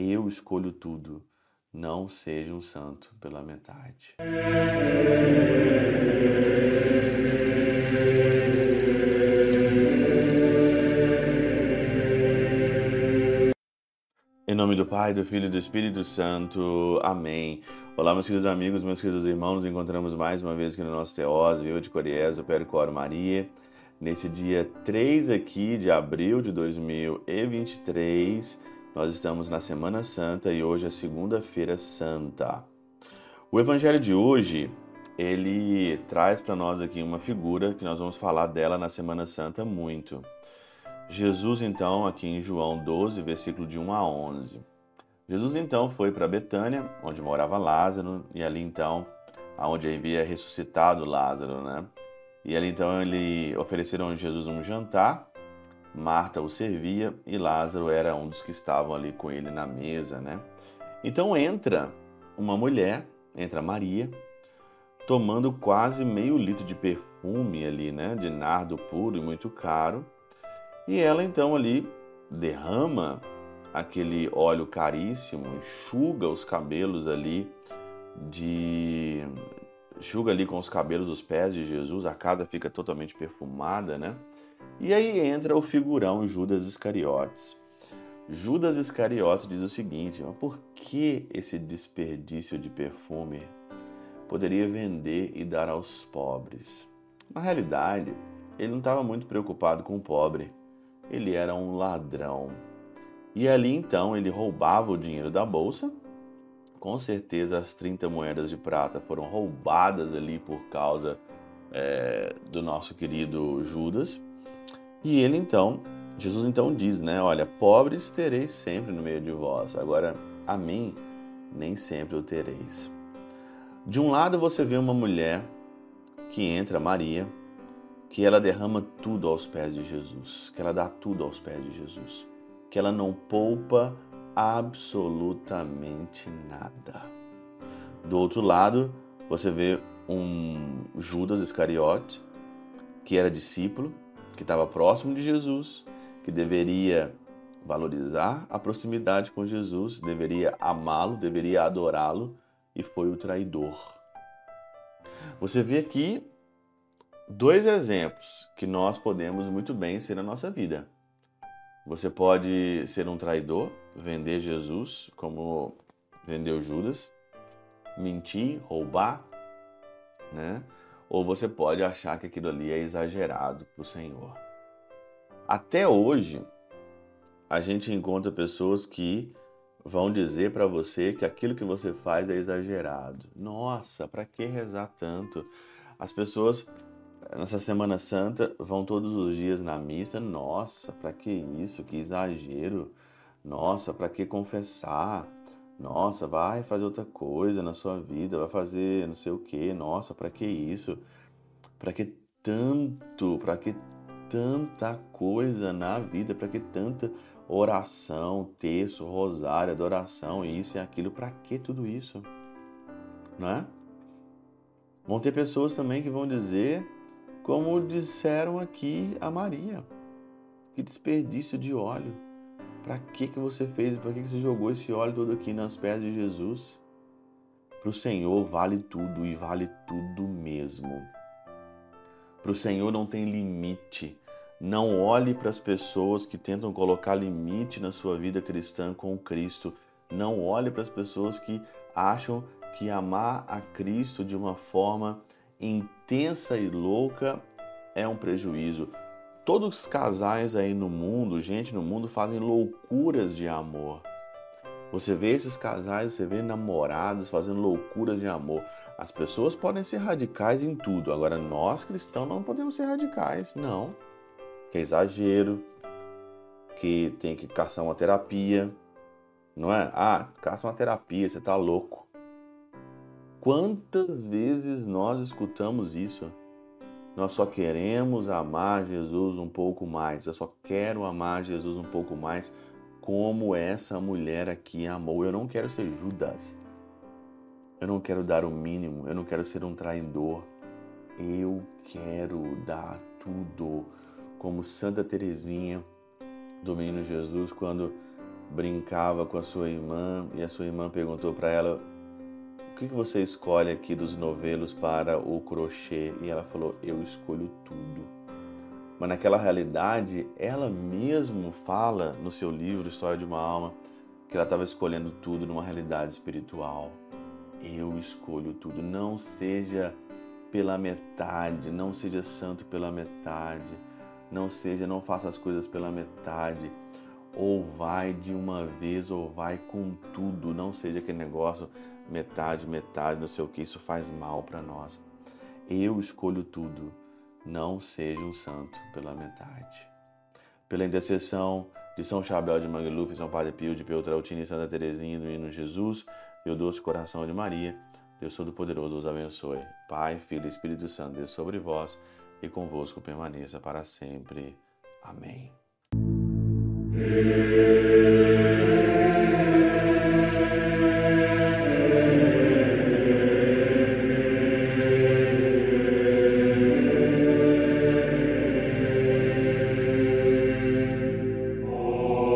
Eu escolho tudo. Não seja um santo pela metade. Em nome do Pai, do Filho e do Espírito Santo. Amém. Olá, meus queridos amigos, meus queridos irmãos. Nos encontramos mais uma vez aqui no nosso Teós, Viva de Coriés, o Percor Maria. Nesse dia 3 aqui de abril de 2023, nós estamos na Semana Santa e hoje é segunda-feira santa. O evangelho de hoje, ele traz para nós aqui uma figura que nós vamos falar dela na Semana Santa muito. Jesus, então, aqui em João 12, versículo de 1 a 11. Jesus, então, foi para Betânia, onde morava Lázaro, e ali, então, aonde havia ressuscitado Lázaro, né? E ali, então, ele ofereceram a Jesus um jantar, Marta o servia e Lázaro era um dos que estavam ali com ele na mesa, né? Então entra uma mulher, entra Maria, tomando quase meio litro de perfume ali, né? De nardo puro e muito caro e ela então ali derrama aquele óleo caríssimo, enxuga os cabelos ali de enxuga ali com os cabelos os pés de Jesus, a casa fica totalmente perfumada, né? E aí entra o figurão Judas Iscariotes. Judas Iscariotes diz o seguinte: mas por que esse desperdício de perfume poderia vender e dar aos pobres? Na realidade, ele não estava muito preocupado com o pobre ele era um ladrão. E ali então ele roubava o dinheiro da bolsa. Com certeza as 30 moedas de prata foram roubadas ali por causa é, do nosso querido Judas. E ele então, Jesus então diz, né? Olha, pobres tereis sempre no meio de vós, agora a mim nem sempre o tereis. De um lado você vê uma mulher que entra, Maria, que ela derrama tudo aos pés de Jesus, que ela dá tudo aos pés de Jesus, que ela não poupa absolutamente nada. Do outro lado, você vê um Judas Iscariote, que era discípulo, que estava próximo de Jesus, que deveria valorizar a proximidade com Jesus, deveria amá-lo, deveria adorá-lo, e foi o traidor. Você vê aqui dois exemplos que nós podemos muito bem ser na nossa vida. Você pode ser um traidor, vender Jesus como vendeu Judas, mentir, roubar, né? Ou você pode achar que aquilo ali é exagerado para o Senhor. Até hoje, a gente encontra pessoas que vão dizer para você que aquilo que você faz é exagerado. Nossa, para que rezar tanto? As pessoas nessa Semana Santa vão todos os dias na missa. Nossa, para que isso? Que exagero! Nossa, para que confessar? Nossa, vai fazer outra coisa na sua vida, vai fazer não sei o que. Nossa, para que isso? Para que tanto? Para que tanta coisa na vida? Para que tanta oração, texto, rosário, adoração, isso e aquilo? Para que tudo isso? Não é? Vão ter pessoas também que vão dizer como disseram aqui a Maria. Que desperdício de óleo. Para que, que você fez? Para que, que você jogou esse óleo todo aqui nas pés de Jesus? Para o Senhor vale tudo e vale tudo mesmo. Para o Senhor não tem limite. Não olhe para as pessoas que tentam colocar limite na sua vida cristã com Cristo. Não olhe para as pessoas que acham que amar a Cristo de uma forma intensa e louca é um prejuízo. Todos os casais aí no mundo, gente no mundo, fazem loucuras de amor. Você vê esses casais, você vê namorados fazendo loucuras de amor. As pessoas podem ser radicais em tudo, agora nós cristãos não podemos ser radicais, não. Que é exagero, que tem que caçar uma terapia, não é? Ah, caça uma terapia, você tá louco. Quantas vezes nós escutamos isso? Nós só queremos amar Jesus um pouco mais. Eu só quero amar Jesus um pouco mais, como essa mulher aqui amou. Eu não quero ser Judas. Eu não quero dar o mínimo. Eu não quero ser um traidor. Eu quero dar tudo. Como Santa Teresinha do Menino Jesus, quando brincava com a sua irmã e a sua irmã perguntou para ela: que você escolhe aqui dos novelos para o crochê? E ela falou: Eu escolho tudo. Mas naquela realidade, ela mesmo fala no seu livro História de uma Alma que ela estava escolhendo tudo numa realidade espiritual. Eu escolho tudo. Não seja pela metade, não seja santo pela metade, não seja, não faça as coisas pela metade. Ou vai de uma vez, ou vai com tudo. Não seja aquele negócio metade, metade, não sei o que. Isso faz mal para nós. Eu escolho tudo. Não seja um santo pela metade. Pela intercessão de São Chabel de Mangluf, São Padre Pio de Peutrautina e Santa Teresinha do Hino Jesus e o doce coração de Maria, Deus Todo-Poderoso os abençoe. Pai, Filho e Espírito Santo, Deus sobre vós e convosco permaneça para sempre. Amém.